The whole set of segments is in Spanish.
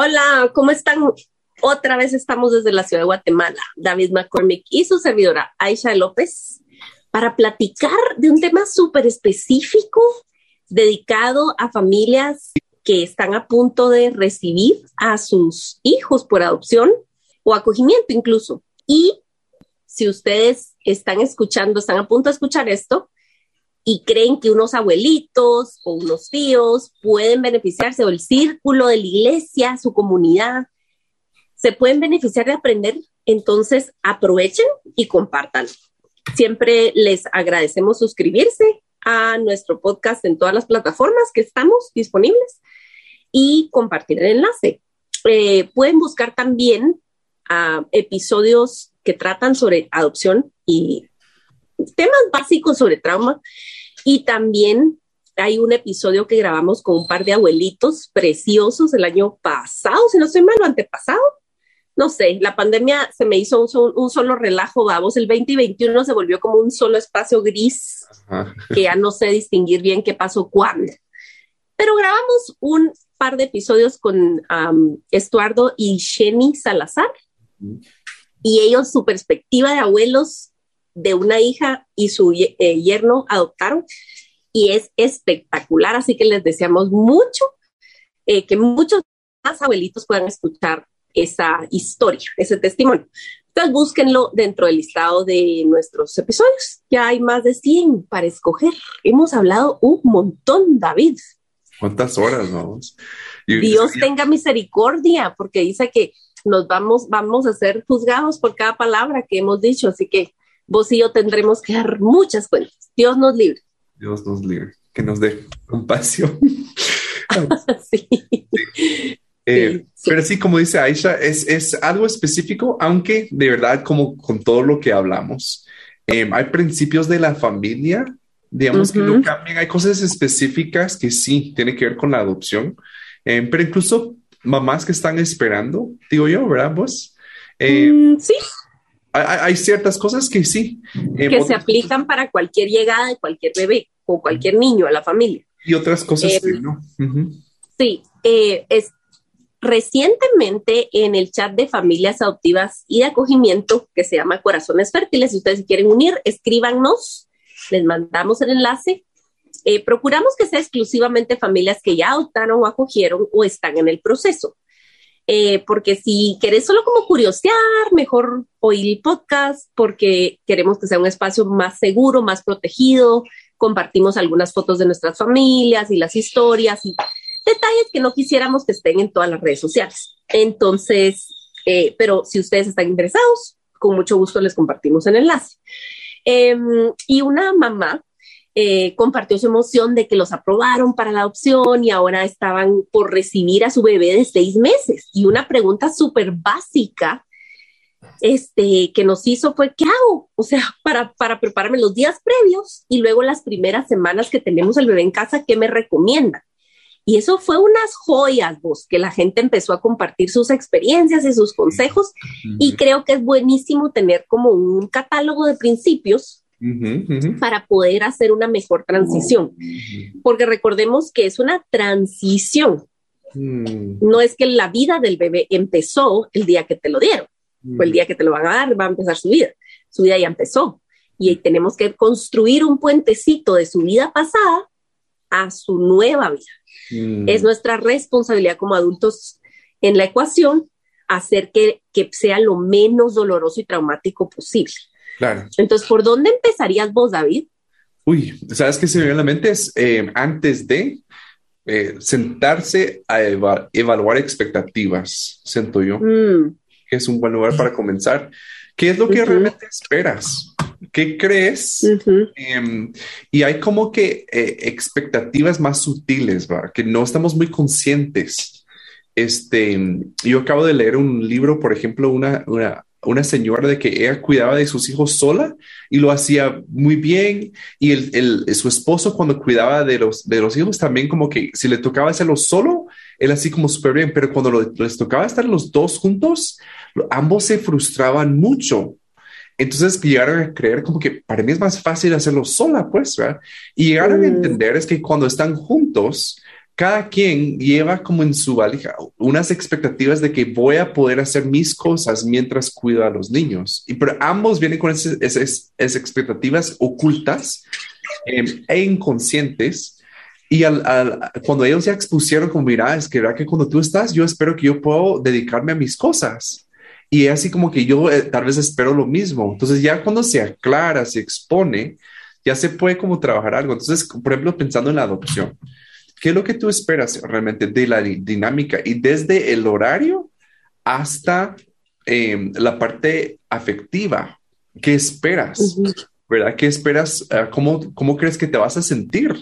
Hola, ¿cómo están? Otra vez estamos desde la ciudad de Guatemala, David McCormick y su servidora Aisha López, para platicar de un tema súper específico dedicado a familias que están a punto de recibir a sus hijos por adopción o acogimiento incluso. Y si ustedes están escuchando, están a punto de escuchar esto y creen que unos abuelitos o unos tíos pueden beneficiarse o el círculo de la iglesia, su comunidad, se pueden beneficiar de aprender, entonces aprovechen y compartan. Siempre les agradecemos suscribirse a nuestro podcast en todas las plataformas que estamos disponibles y compartir el enlace. Eh, pueden buscar también ah, episodios que tratan sobre adopción y temas básicos sobre trauma. Y también hay un episodio que grabamos con un par de abuelitos preciosos el año pasado, si no estoy mal, o antepasado. No sé, la pandemia se me hizo un, solo relajo, vamos, el 2021 se volvió como un solo espacio gris, que ya no sé distinguir bien qué pasó cuándo. Pero grabamos un par de episodios con Estuardo y Jenny Salazar. Y ellos, su perspectiva de abuelos de una hija y su eh, yerno adoptaron. Y es espectacular, así que les deseamos mucho eh, que muchos más abuelitos puedan escuchar esa historia, ese testimonio. Entonces búsquenlo dentro del listado de nuestros episodios. Ya hay más de 100 para escoger. Hemos hablado un montón, David. ¿Cuántas horas vamos? Dios tenga misericordia, porque dice que nos vamos, vamos a ser juzgados por cada palabra que hemos dicho, así que vos y yo tendremos que dar muchas cuentas. Dios nos libre. Dios nos libre, que nos dé compasión. Eh, sí. Pero sí, como dice Aisha, es, es, algo específico, aunque de verdad, como con todo lo que hablamos, em, hay principios de la familia digamos que no cambian. Hay cosas específicas que sí tienen que ver con la adopción, eh, pero incluso mamás que están esperando, digo yo, ¿verdad? Vos. Eh, mm, sí. Hay, ciertas cosas que sí. Eh, que se aplican para cualquier llegada de cualquier bebé o cualquier niño a la familia. Y otras cosas que no. Sí, es, recientemente en el chat de familias adoptivas y de acogimiento que se llama Corazones Fértiles, si ustedes quieren unir, escríbanos les mandamos el enlace. Eh, procuramos que sea exclusivamente familias que ya adoptaron o acogieron o están en el proceso. Eh, porque si querés solo como curiosear, mejor oír el podcast porque queremos que sea un espacio más seguro, más protegido. Compartimos algunas fotos de nuestras familias y las historias y detalles que no quisiéramos que estén en todas las redes sociales. Entonces, eh, pero si ustedes están interesados, con mucho gusto les compartimos el enlace. Em, y una mamá eh, compartió su emoción de que los aprobaron para la adopción y ahora estaban por recibir a su bebé de seis meses. Y una pregunta súper básica este, que nos hizo fue, ¿qué hago? O sea, para, para prepararme los días previos y luego las primeras semanas que tenemos el bebé en casa, ¿qué me recomienda? Y eso fue unas joyas, vos, que la gente empezó a compartir sus experiencias y sus consejos. Y creo que es buenísimo tener como un catálogo de principios para poder hacer una mejor transición. Porque recordemos que es una transición. Mm. No es que la vida del bebé empezó el día que te lo dieron, o el mm. día que te lo van a dar, va a empezar su vida. Su vida ya empezó. Y tenemos que construir un puentecito de su vida pasada a su nueva vida. Mm. Es nuestra responsabilidad como adultos en la ecuación hacer que, sea lo menos doloroso y traumático posible. Claro. Entonces, ¿por dónde empezarías vos, David? Uy, ¿sabes qué se me viene a la mente? Es eh, antes de eh, sentarse a evaluar expectativas, siento yo, mm. que es un buen lugar para comenzar. ¿Qué es lo que realmente esperas? ¿Qué crees? Em, y hay como que eh, expectativas más sutiles, ¿va? que no estamos muy conscientes. este, yo acabo de leer un libro, por ejemplo, una, una, una señora de que ella cuidaba de sus hijos sola y lo hacía muy bien. Y el, el, su esposo cuando cuidaba de los, de los hijos también como que si le tocaba hacerlo solo, él así como súper bien, pero cuando les tocaba estar los dos juntos, ambos se frustraban mucho. Entonces llegaron a creer como que para mí es más fácil hacerlo sola, pues, ¿verdad? Y llegaron a mm. entender es que cuando están juntos, cada quien lleva como en su valija unas expectativas de que voy a poder hacer mis cosas mientras cuido a los niños. Y pero ambos vienen con esas, expectativas ocultas em, e inconscientes. Y al, cuando ellos ya expusieron como, mira, es que, que cuando tú estás, yo espero que yo puedo dedicarme a mis cosas. Y así como que yo eh, tal vez espero lo mismo. Entonces ya cuando se aclara, se expone, ya se puede como trabajar algo. Entonces, por ejemplo, pensando en la adopción ¿Qué es lo que tú esperas realmente de la dinámica? Y desde el horario hasta em, la parte afectiva, ¿qué esperas? ¿Verdad? ¿Qué esperas? Ah, ¿Cómo, ¿Cómo crees que te vas a sentir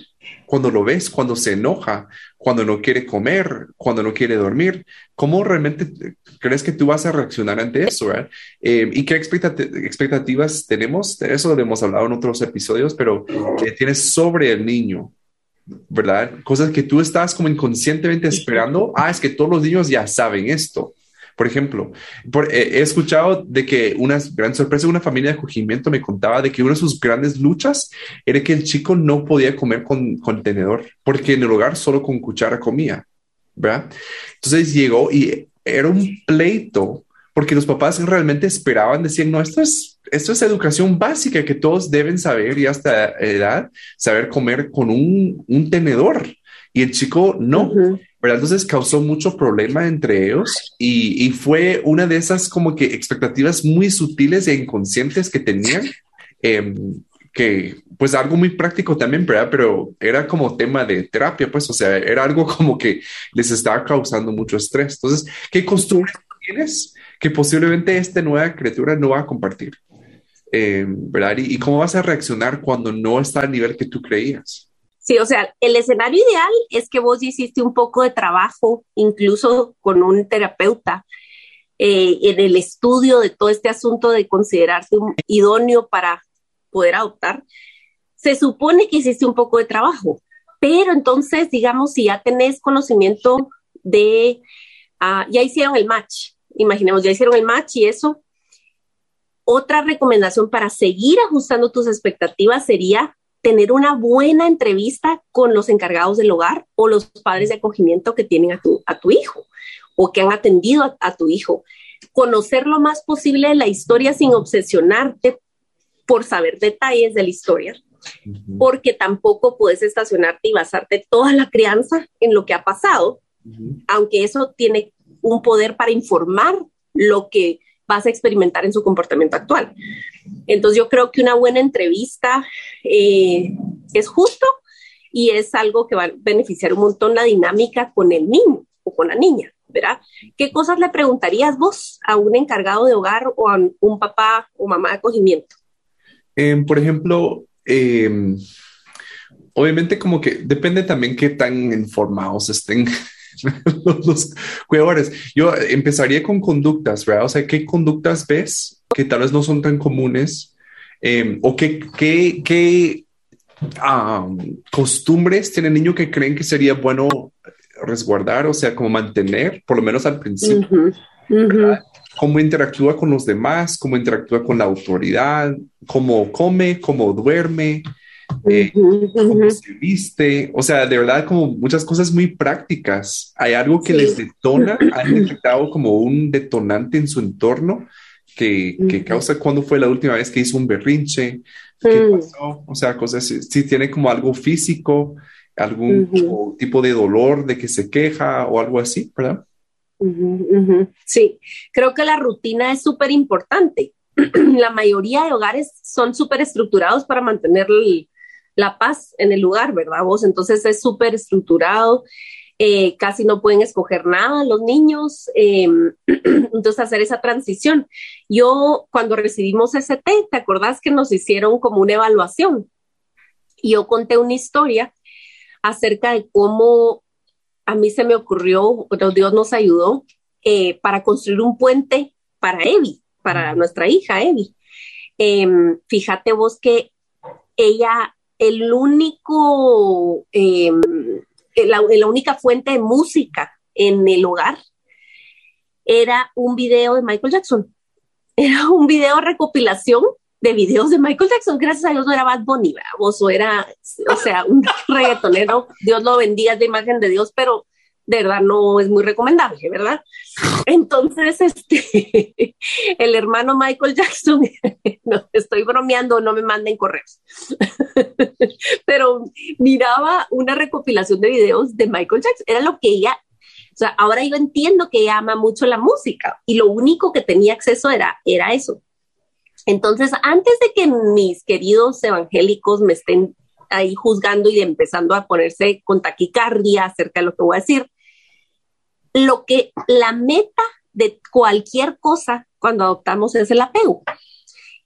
cuando lo ves, cuando se enoja, cuando no quiere comer, cuando no quiere dormir? ¿Cómo realmente crees que tú vas a reaccionar ante eso? Em, ¿Y qué expectativas tenemos? De eso lo hemos hablado en otros episodios, pero ¿qué tienes sobre el niño? ¿Verdad? Cosas que tú estás como inconscientemente esperando. Ah, es que todos los niños ya saben esto. Por ejemplo, eh, he escuchado de que una gran sorpresa, una familia de acogimiento me contaba de que una de sus grandes luchas era que el chico no podía comer con, con tenedor, porque en el hogar solo con cuchara comía, ¿verdad? Entonces llegó y era un pleito, porque los papás realmente esperaban, decían, no, esto es esto es educación básica que todos deben saber y hasta edad, saber comer con un, un tenedor. Y el chico no, ¿verdad? Entonces causó mucho problema entre ellos y, y, fue una de esas como que expectativas muy sutiles e inconscientes que tenían, eh, que pues algo muy práctico también, ¿verdad? Pero era como tema de terapia, pues, o sea, era algo como que les estaba causando mucho estrés. Entonces, ¿qué costumbres tienes que posiblemente esta nueva criatura no va a compartir? Eh, ¿verdad? Y, cómo vas a reaccionar cuando no está al nivel que tú creías. Sí, o sea, el escenario ideal es que vos hiciste un poco de trabajo, incluso con un terapeuta, eh, en el estudio de todo este asunto de considerarse un idóneo para poder adoptar. Se supone que hiciste un poco de trabajo, pero entonces, digamos, si ya tenés conocimiento de, ah, ya hicieron el match, imaginemos, ya hicieron el match y eso, otra recomendación para seguir ajustando tus expectativas sería tener una buena entrevista con los encargados del hogar o los padres de acogimiento que tienen a tu, a tu hijo o que han atendido a, tu hijo. Conocer lo más posible de la historia sin obsesionarte por saber detalles de la historia, porque tampoco puedes estacionarte y basarte toda la crianza en lo que ha pasado, aunque eso tiene un poder para informar lo que vas a experimentar en su comportamiento actual. Entonces yo creo que una buena entrevista eh, es justo y es algo que va a beneficiar un montón la dinámica con el niño o con la niña, ¿verdad? ¿Qué cosas le preguntarías vos a un encargado de hogar o a un papá o mamá de acogimiento? Em, por ejemplo, em, obviamente como que depende también qué tan informados estén los, cuidadores. Yo empezaría con conductas, ¿verdad? O sea, ¿qué conductas ves que tal vez no son tan comunes? Em, ¿O qué, qué, qué costumbres tiene el niño que creen que sería bueno resguardar, o sea, como mantener, por lo menos al principio? cómo interactúa con los demás, cómo interactúa con la autoridad, cómo come, cómo duerme, eh, cómo se viste, o sea, de verdad como muchas cosas muy prácticas. Hay algo que les detona, han detectado como un detonante en su entorno que, que causa cuando fue la última vez que hizo un berrinche, qué mm. pasó, o sea, cosas, si tiene como algo físico, algún tipo de dolor de que se queja o algo así, ¿verdad? Sí, creo que la rutina es súper importante. la mayoría de hogares son súper estructurados para mantener la paz en el lugar, ¿verdad vos? Entonces es súper estructurado, eh, casi no pueden escoger nada los niños, em, entonces hacer esa transición. Yo cuando recibimos ese té, ¿te acordás que nos hicieron como una evaluación? Yo conté una historia acerca de cómo a mí se me ocurrió, Dios nos ayudó eh, para construir un puente para Evi, para nuestra hija Evi. Em, fíjate vos que ella, el único, em, la, la única fuente de música en el hogar era un video de Michael Jackson. Era un video recopilación de videos de Michael Jackson. Gracias a Dios no era Bad Bunny, o era, o sea, un reggaetonero. Dios lo bendiga, de imagen de Dios, pero de verdad no es muy recomendable, ¿verdad? Entonces, este, el hermano Michael Jackson, no estoy bromeando, no me manden correos, pero miraba una recopilación de videos de Michael Jackson, era lo que ella, o sea, ahora yo entiendo que ella ama mucho la música y lo único que tenía acceso era, era eso. Entonces, antes de que mis queridos evangélicos me estén ahí juzgando y empezando a ponerse con taquicardia acerca de lo que voy a decir, lo que la meta de cualquier cosa cuando adoptamos es el apego.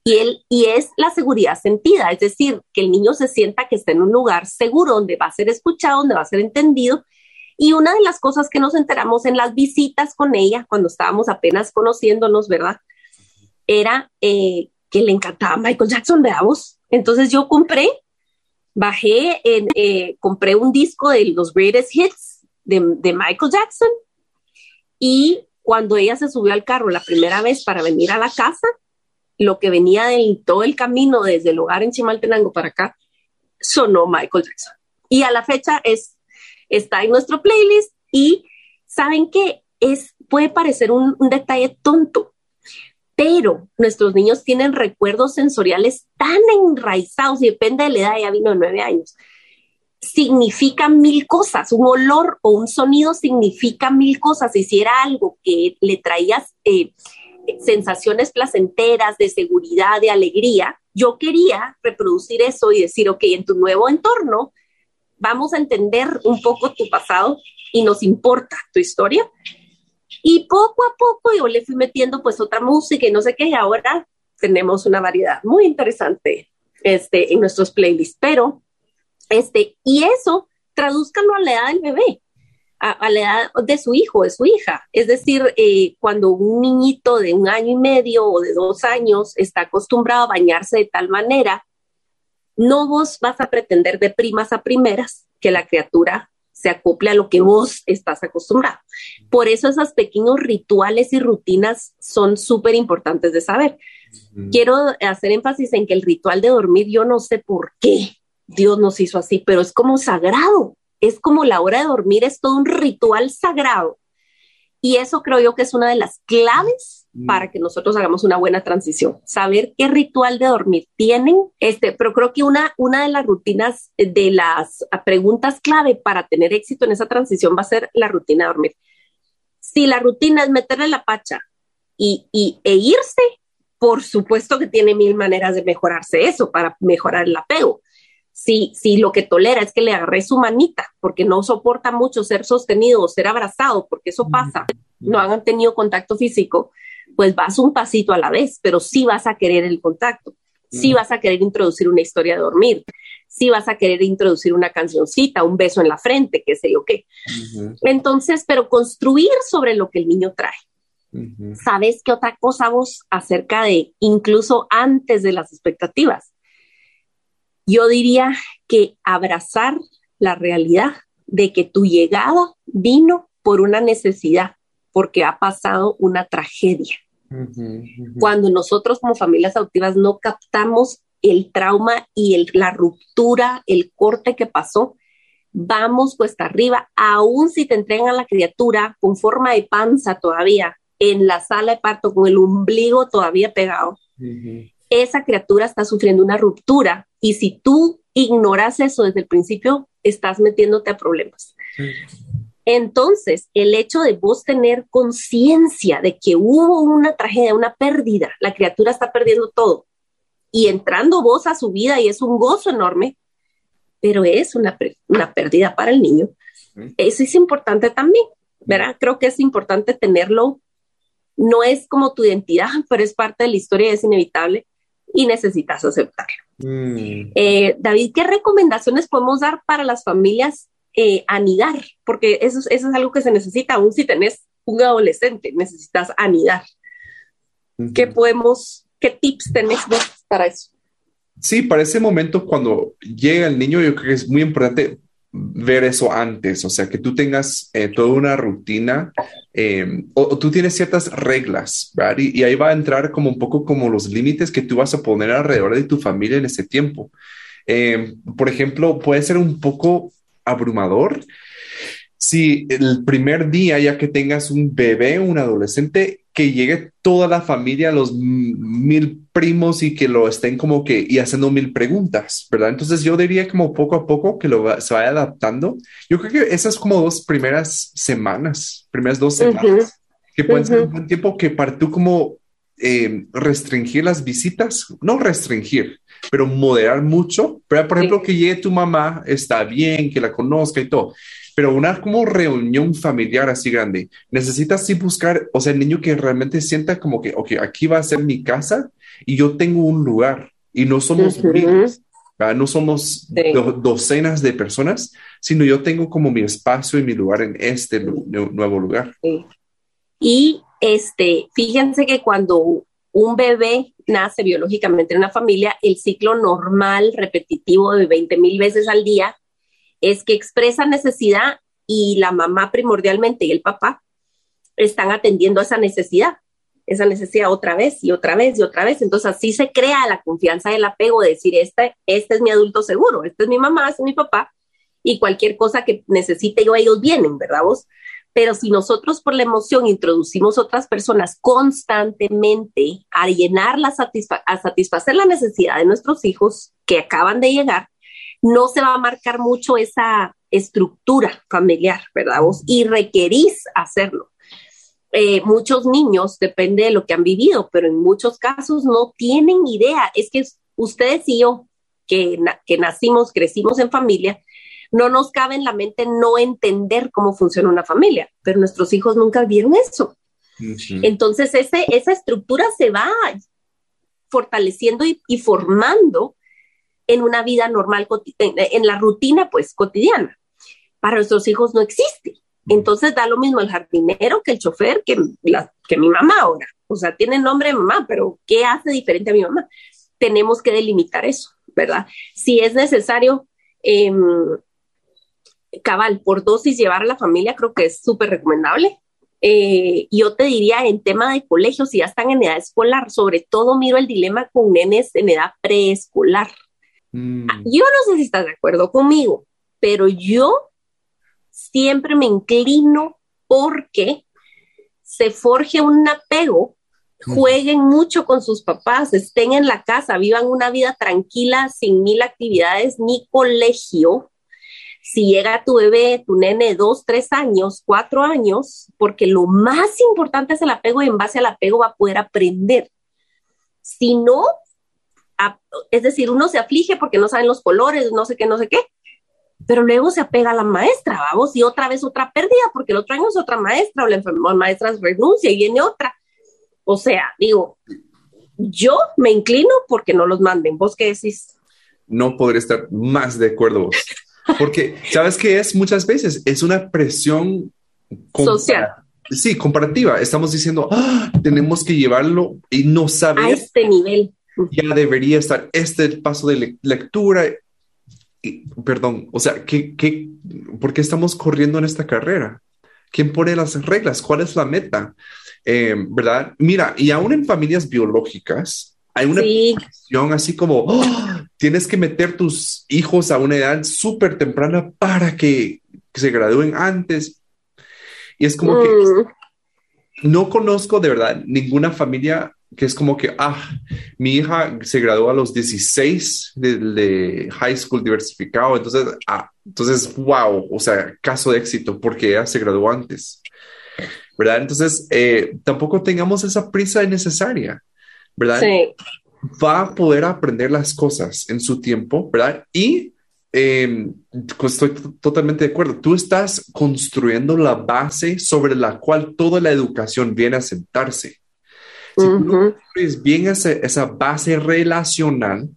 Y, él, y es la seguridad sentida, es decir, que el niño se sienta que está en un lugar seguro, donde va a ser escuchado, donde va a ser entendido. Y una de las cosas que nos enteramos en las visitas con ella, cuando estábamos apenas conociéndonos, ¿verdad? Era eh, que le encantaba Michael Jackson, veamos. Entonces yo compré, bajé, en, eh, compré un disco de los greatest hits de, de Michael Jackson y cuando ella se subió al carro la primera vez para venir a la casa, lo que venía de todo el camino desde el hogar en Chimaltenango para acá, sonó Michael Jackson. Y a la fecha es, está en nuestro playlist y saben que es, puede parecer un, un detalle tonto, pero nuestros niños tienen recuerdos sensoriales tan enraizados y depende de la edad, ya vino de nueve años, significa mil cosas. Un olor o un sonido significa mil cosas. Si era algo que le traías eh, sensaciones placenteras, de seguridad, de alegría, yo quería reproducir eso y decir, ok, en tu nuevo entorno vamos a entender un poco tu pasado y nos importa tu historia. Y poco a poco yo le fui metiendo pues otra música y no sé qué, y ahora tenemos una variedad muy interesante este, en nuestros playlists, pero este, y eso tradúzcalo a la edad del bebé, a, la edad de su hijo, de su hija. Es decir, eh, cuando un niñito de un año y medio o de dos años está acostumbrado a bañarse de tal manera, no vos vas a pretender de primas a primeras que la criatura se acople a lo que vos estás acostumbrado. Por eso esos pequeños rituales y rutinas son súper importantes de saber. Quiero hacer énfasis en que el ritual de dormir, yo no sé por qué, Dios nos hizo así, pero es como sagrado, es como la hora de dormir, es todo un ritual sagrado. Y eso creo yo que es una de las claves mm. para que nosotros hagamos una buena transición, saber qué ritual de dormir tienen, este, pero creo que una, una de las rutinas, de las preguntas clave para tener éxito en esa transición va a ser la rutina de dormir. Si la rutina es meterle la pacha y, y, e irse, por supuesto que tiene mil maneras de mejorarse eso para mejorar el apego si, si lo que tolera es que le agarre su manita, porque no soporta mucho ser sostenido o ser abrazado, porque eso pasa, no han tenido contacto físico, pues vas un pasito a la vez, pero sí vas a querer el contacto, sí vas a querer introducir una historia de dormir, sí vas a querer introducir una cancioncita, un beso en la frente, qué sé yo qué. Entonces, pero construir sobre lo que el niño trae. ¿Sabes qué otra cosa vos acerca de incluso antes de las expectativas? Yo diría que abrazar la realidad de que tu llegada vino por una necesidad, porque ha pasado una tragedia. Cuando nosotros como familias adoptivas no captamos el trauma y el, la ruptura, el corte que pasó, vamos cuesta arriba, aún si te entregan a la criatura con forma de panza todavía, en la sala de parto, con el ombligo todavía pegado, esa criatura está sufriendo una ruptura y si tú ignoras eso desde el principio, estás metiéndote a problemas. Entonces, el hecho de vos tener conciencia de que hubo una tragedia, una pérdida, la criatura está perdiendo todo y entrando vos a su vida y es un gozo enorme, pero es una, una pérdida para el niño. Eso es importante también, ¿verdad? Creo que es importante tenerlo. No es como tu identidad, pero es parte de la historia, es inevitable y necesitas aceptarlo. Mm. Eh, David, ¿qué recomendaciones podemos dar para las familias eh, anidar, porque eso, eso es algo que se necesita, aún si tenés un adolescente, necesitas anidar. ¿Qué podemos, qué tips tenés vos para eso? Sí, para ese momento cuando llega el niño, yo creo que es muy importante ver eso antes, o sea, que tú tengas eh, toda una rutina eh, o, tú tienes ciertas reglas, ¿verdad? Y, ahí va a entrar como un poco como los límites que tú vas a poner alrededor de tu familia en ese tiempo. Eh, por ejemplo, puede ser un poco abrumador si el primer día, ya que tengas un bebé, un adolescente, que llegue toda la familia, los mil primos y que lo estén como que y haciendo mil preguntas, ¿verdad? Entonces yo diría como poco a poco que lo se vaya adaptando. Yo creo que esas como dos primeras semanas, primeras dos semanas, que pueden ser un buen tiempo que para tú como eh, restringir las visitas, no restringir, pero moderar mucho. Pero, por ejemplo, que llegue tu mamá, está bien, que la conozca y todo pero una como reunión familiar así grande, necesitas sí buscar, o sea, el niño que realmente sienta como que, ok, aquí va a ser mi casa y yo tengo un lugar y no somos no somos docenas de personas, sino yo tengo como mi espacio y mi lugar en este nuevo lugar. Y este, fíjense que cuando un bebé nace biológicamente en una familia, el ciclo normal repetitivo de 20 mil veces al día es que expresa necesidad y la mamá primordialmente y el papá están atendiendo a esa necesidad, esa necesidad otra vez y otra vez y otra vez. Entonces así se crea la confianza del apego de decir, este, este es mi adulto seguro, este es mi mamá, este es mi papá, y cualquier cosa que necesite yo, ellos vienen, ¿verdad vos? Pero si nosotros por la emoción introducimos otras personas constantemente a llenar la a satisfacer la necesidad de nuestros hijos que acaban de llegar, no se va a marcar mucho esa estructura familiar, ¿verdad? Vos? Y requerís hacerlo. Eh, muchos niños, depende de lo que han vivido, pero en muchos casos no tienen idea. Es que ustedes y yo, que, que nacimos, crecimos en familia, no nos cabe en la mente no entender cómo funciona una familia, pero nuestros hijos nunca vieron eso. Entonces, ese, esa estructura se va fortaleciendo y formando en una vida normal, en, la rutina pues cotidiana. Para nuestros hijos no existe. Entonces da lo mismo el jardinero que el chofer, que, que mi mamá ahora. O sea, tiene nombre de mamá, pero ¿qué hace diferente a mi mamá? Tenemos que delimitar eso, ¿verdad? Si es necesario, em, cabal, por dosis llevar a la familia, creo que es súper recomendable. Eh, yo te diría en tema de colegio, si ya están en edad escolar, sobre todo miro el dilema con nenes en edad preescolar. Mm. Yo no sé si estás de acuerdo conmigo, pero yo siempre me inclino porque se forje un apego, jueguen mucho con sus papás, estén en la casa, vivan una vida tranquila, sin mil actividades ni colegio. Si llega tu bebé, tu nene, dos, tres años, cuatro años, porque lo más importante es el apego y en base al apego va a poder aprender. Si no, es decir, uno se aflige porque no saben los colores, no sé qué, no sé qué, pero luego se apega a la maestra, vamos, y otra vez otra pérdida, porque el otro año es otra maestra, o la, maestra renuncia y viene otra. O sea, digo, yo me inclino porque no los manden. ¿Vos qué decís? No podría estar más de acuerdo Porque, ¿sabes qué es? Muchas veces es una presión social. Sí, comparativa. Estamos diciendo, ah, tenemos que llevarlo y no saber. A este nivel ya debería estar este paso de lectura. Y, perdón, o sea, ¿qué, qué, por qué estamos corriendo en esta carrera? ¿Quién pone las reglas? ¿Cuál es la meta? Eh, ¿Verdad? Mira, y aún en familias biológicas hay una presión así como ¡oh! tienes que meter tus hijos a una edad súper temprana para que, se gradúen antes. Y es como que mm. no conozco de verdad ninguna familia que es como que, ah, mi hija se graduó a los 16 de, high school diversificado, entonces, ah, entonces, wow, o sea, caso de éxito porque ella se graduó antes, ¿verdad? Entonces, eh, tampoco tengamos esa prisa innecesaria, ¿verdad? Sí. Va a poder aprender las cosas en su tiempo, ¿verdad? Y pues, estoy totalmente de acuerdo. Tú estás construyendo la base sobre la cual toda la educación viene a sentarse. Si tú bien esa, base relacional,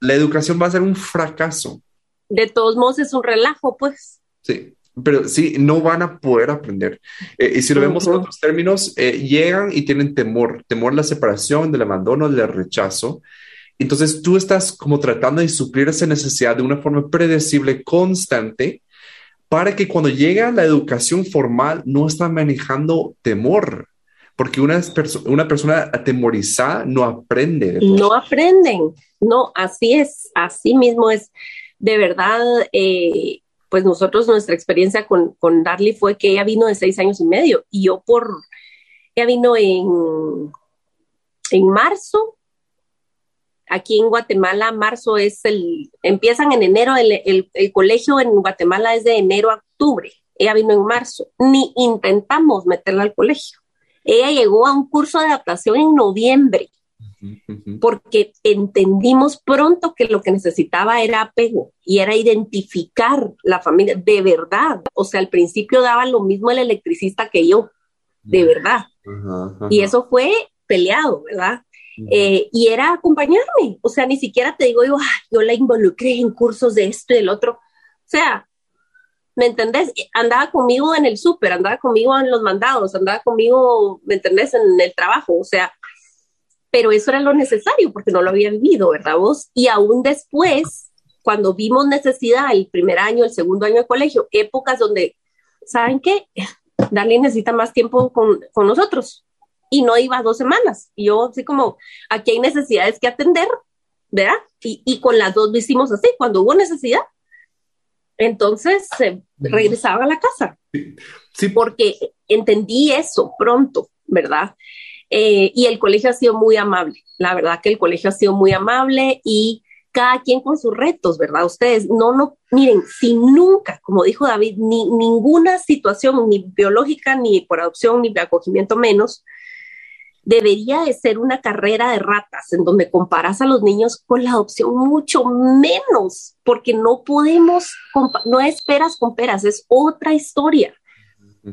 la educación va a ser un fracaso. De todos modos es un relajo, pues. Sí, pero sí, no van a poder aprender. Eh, y si lo vemos en otros términos, eh, llegan y tienen temor, temor a la separación, del abandono, del rechazo. Entonces tú estás como tratando de suplir esa necesidad de una forma predecible, constante, para que cuando llega la educación formal no están manejando temor, porque una, una persona atemorizada no aprende. No aprenden, no, así es, así mismo es. De verdad, eh, pues nosotros nuestra experiencia con, con Darly fue que ella vino de seis años y medio y yo por, ella vino en, en marzo aquí en Guatemala, marzo es el, empiezan en enero, el, colegio en Guatemala es de enero a octubre. Ella vino en marzo, ni intentamos meterla al colegio. Ella llegó a un curso de adaptación en noviembre, porque entendimos pronto que lo que necesitaba era apego y era identificar la familia de verdad. O sea, al principio daba lo mismo el electricista que yo, de verdad. Y eso fue peleado, ¿verdad? Eh, y era acompañarme, o sea, ni siquiera te digo yo, yo la involucré en cursos de esto y del otro, o sea, ¿me entendés? Andaba conmigo en el súper, andaba conmigo en los mandados, andaba conmigo, ¿me entendés? En el trabajo, o sea, pero eso era lo necesario porque no lo había vivido, ¿verdad vos? Y aún después, cuando vimos necesidad, el primer año, el segundo año de colegio, épocas donde, ¿saben qué? Darle necesita más tiempo con, con nosotros, y no iba dos semanas. Y yo así como, aquí hay necesidades que atender, ¿verdad? Y, y con las dos lo hicimos así, cuando hubo necesidad, entonces regresaba a la casa. Sí. Porque entendí eso pronto, ¿verdad? Eh, y el colegio ha sido muy amable. La verdad que el colegio ha sido muy amable y cada quien con sus retos, ¿verdad? Ustedes no, no, miren, si nunca, como dijo David, ni ninguna situación, ni biológica, ni por adopción, ni de acogimiento menos, debería de ser una carrera de ratas en donde comparas a los niños con la adopción mucho menos, porque no podemos, no esperas con peras, es otra historia.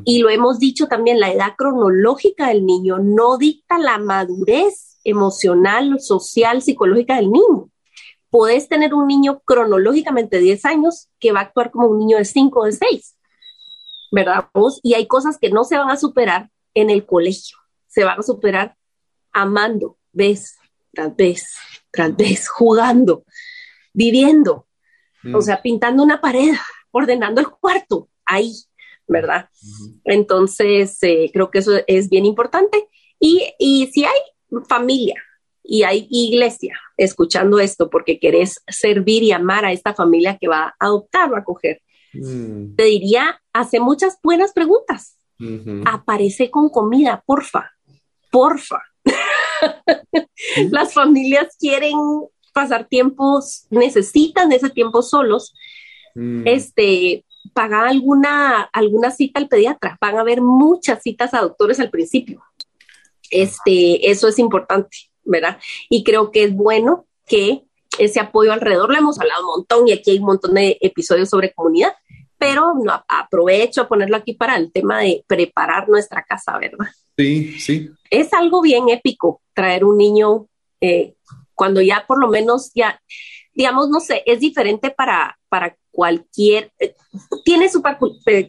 Y lo hemos dicho también, la edad cronológica del niño no dicta la madurez emocional, social, psicológica del niño. Puedes tener un niño cronológicamente de 10 años que va a actuar como un niño de 5 o de 6, ¿verdad? Y hay cosas que no se van a superar en el colegio se van a superar amando, vez tras vez, tras vez, jugando, viviendo, o mm. sea, pintando una pared, ordenando el cuarto, ahí, ¿verdad? Entonces, eh, creo que eso es bien importante. Y, y si hay familia y hay iglesia escuchando esto porque querés servir y amar a esta familia que va a adoptar o acoger, mm. te diría, hace muchas buenas preguntas. Aparece con comida, porfa porfa. Las familias quieren pasar tiempos, necesitan ese tiempo solos. Mm. Este, paga alguna, alguna cita al pediatra. Van a haber muchas citas a doctores al principio. Este, eso es importante, ¿verdad? Y creo que es bueno que ese apoyo alrededor, lo hemos hablado un montón y aquí hay un montón de episodios sobre comunidad, pero no, aprovecho a ponerlo aquí para el tema de preparar nuestra casa, ¿verdad? Sí, sí. Es algo bien épico traer un niño eh, cuando ya por lo menos ya, digamos, no sé, es diferente para, para cualquier, eh, tiene su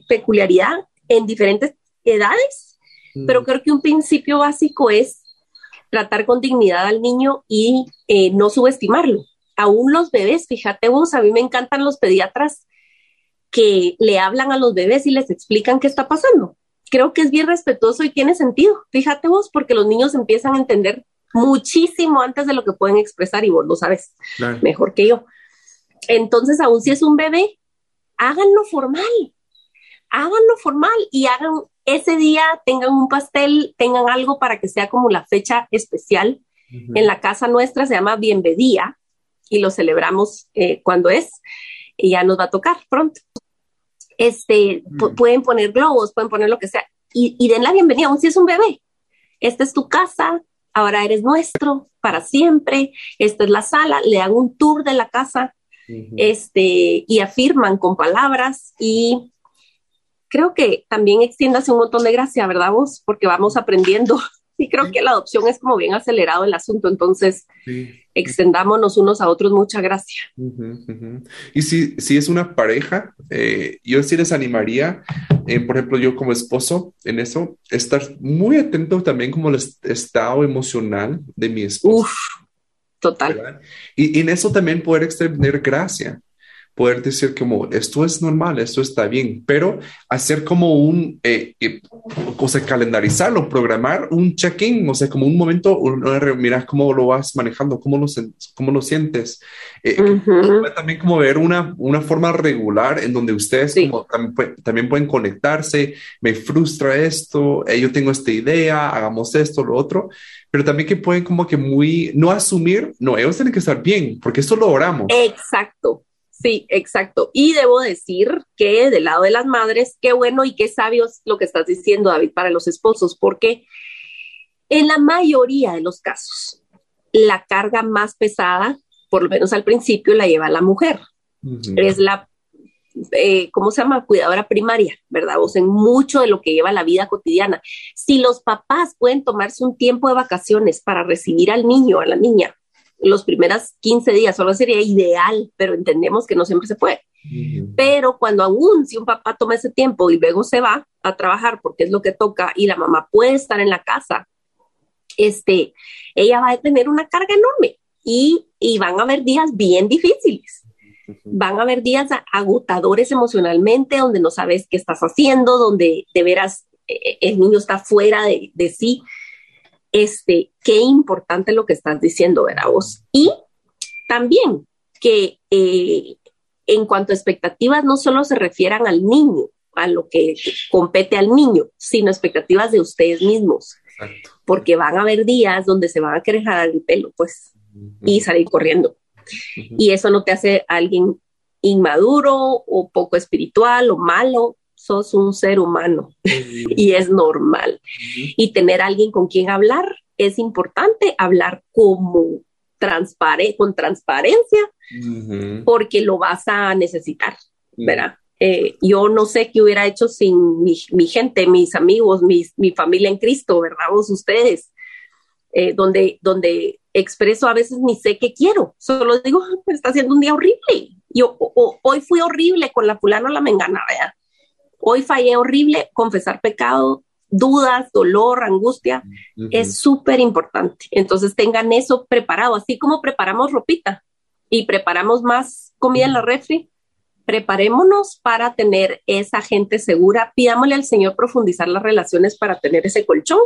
peculiaridad en diferentes edades, mm. pero creo que un principio básico es tratar con dignidad al niño y eh, no subestimarlo. Aún los bebés, fíjate vos, a mí me encantan los pediatras que le hablan a los bebés y les explican qué está pasando creo que es bien respetuoso y tiene sentido. Fíjate vos, porque los niños empiezan a entender muchísimo antes de lo que pueden expresar y vos lo sabes mejor que yo. Entonces, aún si es un bebé, háganlo formal, háganlo formal y hagan ese día, tengan un pastel, tengan algo para que sea como la fecha especial. En la casa nuestra se llama Bienvenida y lo celebramos eh, cuando es y ya nos va a tocar pronto este, mm. pueden poner globos, pueden poner lo que sea, y, den la bienvenida, aun si es un bebé. Esta es tu casa, ahora eres nuestro para siempre, esta es la sala, le dan un tour de la casa, este, y afirman con palabras y creo que también extiéndase un montón de gracia, ¿verdad vos? Porque vamos aprendiendo y creo que la adopción es como bien acelerado el asunto, entonces extendámonos unos a otros, muchas gracias. Y si, si es una pareja, eh, yo sí les animaría, eh, por ejemplo, yo como esposo, en eso, estar muy atento también como el estado emocional de mi esposo. Uf, total. Y, y en eso también poder extender gracia poder decir como esto es normal, esto está bien, pero hacer como un, eh, eh, o sea, calendarizarlo, programar un check-in, o sea, como un momento, mira cómo lo vas manejando, cómo lo, cómo lo sientes. Eh, También como ver una, una forma regular en donde ustedes como también, pueden conectarse, me frustra esto, eh, yo tengo esta idea, hagamos esto, lo otro, pero también que pueden como que muy, no asumir, no, ellos tienen que estar bien, porque esto lo oramos. Exacto. Sí, exacto. Y debo decir que del lado de las madres, qué bueno y qué sabio es lo que estás diciendo, David, para los esposos, porque en la mayoría de los casos, la carga más pesada, por lo menos al principio, la lleva la mujer. Es la, eh, ¿cómo se llama? Cuidadora primaria, ¿verdad? O sea, en mucho de lo que lleva la vida cotidiana. Si los papás pueden tomarse un tiempo de vacaciones para recibir al niño, a la niña, los primeros 15 días, solo sería ideal, pero entendemos que no siempre se puede. Pero cuando aún si un papá toma ese tiempo y luego se va a trabajar porque es lo que toca y la mamá puede estar en la casa, este, ella va a tener una carga enorme y, y van a haber días bien difíciles. Van a haber días agotadores emocionalmente, donde no sabes qué estás haciendo, donde de veras eh, el niño está fuera de, de sí este, qué importante lo que estás diciendo, ¿verdad vos? Y también que eh, en cuanto a expectativas no solo se refieran al niño, a lo que compete al niño, sino expectativas de ustedes mismos. Porque van a haber días donde se van a querer jalar el pelo, pues, y salir corriendo. Y eso no te hace alguien inmaduro o poco espiritual o malo, sos un ser humano y es normal. Y tener alguien con quien hablar es importante, hablar como transpare con transparencia, porque lo vas a necesitar, ¿verdad? Eh, yo no sé qué hubiera hecho sin mi, gente, mis amigos, mi familia en Cristo, ¿verdad? Vos ustedes, eh, donde, donde expreso a veces ni sé qué quiero, solo digo, ah, está haciendo un día horrible. Yo, hoy fui horrible con la fulana o la mengana, ¿verdad? Hoy fallé horrible, confesar pecado, dudas, dolor, angustia, es súper importante. Entonces tengan eso preparado, así como preparamos ropita y preparamos más comida en la refri, preparémonos para tener esa gente segura. Pidámosle al Señor profundizar las relaciones para tener ese colchón,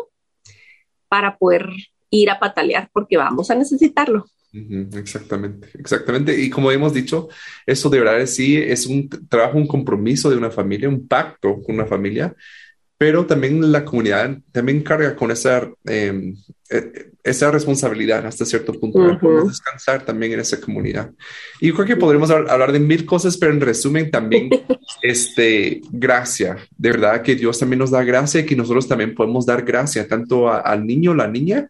para poder ir a patalear, porque vamos a necesitarlo. Exactamente, exactamente. Y como hemos dicho, eso de verdad sí es un trabajo, un compromiso de una familia, un pacto con una familia, pero también la comunidad también carga con esa, em, e, esa responsabilidad hasta cierto punto. Podemos descansar también en esa comunidad. Y yo creo que podremos hablar de mil cosas, pero en resumen también, este, gracia. De verdad que Dios también nos da gracia y que nosotros también podemos dar gracia tanto al niño, la niña,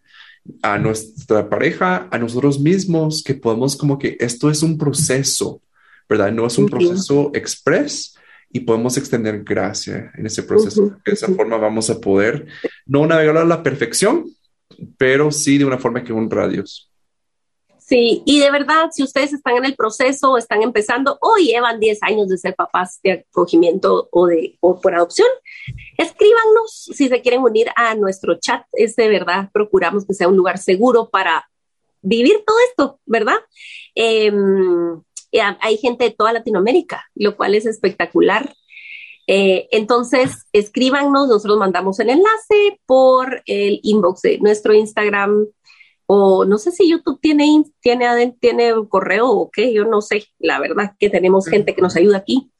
a nuestra pareja, a nosotros mismos, que podemos como que esto es un proceso, ¿verdad? No es un proceso express y podemos extender gracia en ese proceso. De esa forma vamos a poder no navegar a la perfección, pero sí de una forma que honra a Dios. Sí, y de verdad, si ustedes están en el proceso o están empezando o llevan 10 años de ser papás de acogimiento o, de, o por adopción, escríbanos si se quieren unir a nuestro chat. Es de verdad, procuramos que sea un lugar seguro para vivir todo esto, ¿verdad? Em, hay gente de toda Latinoamérica, lo cual es espectacular. Eh, entonces, escríbanos, nosotros mandamos el enlace por el inbox de nuestro Instagram o no sé si YouTube tiene, tiene, tiene un correo o qué, yo no sé, la verdad que tenemos gente que nos ayuda aquí,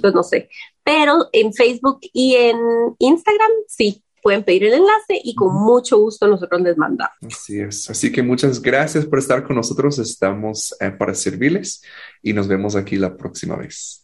pues no sé, pero en Facebook y en Instagram sí, pueden pedir el enlace y con mucho gusto nosotros les mandamos. Así es. Así que muchas gracias por estar con nosotros. Estamos eh, para servirles y nos vemos aquí la próxima vez.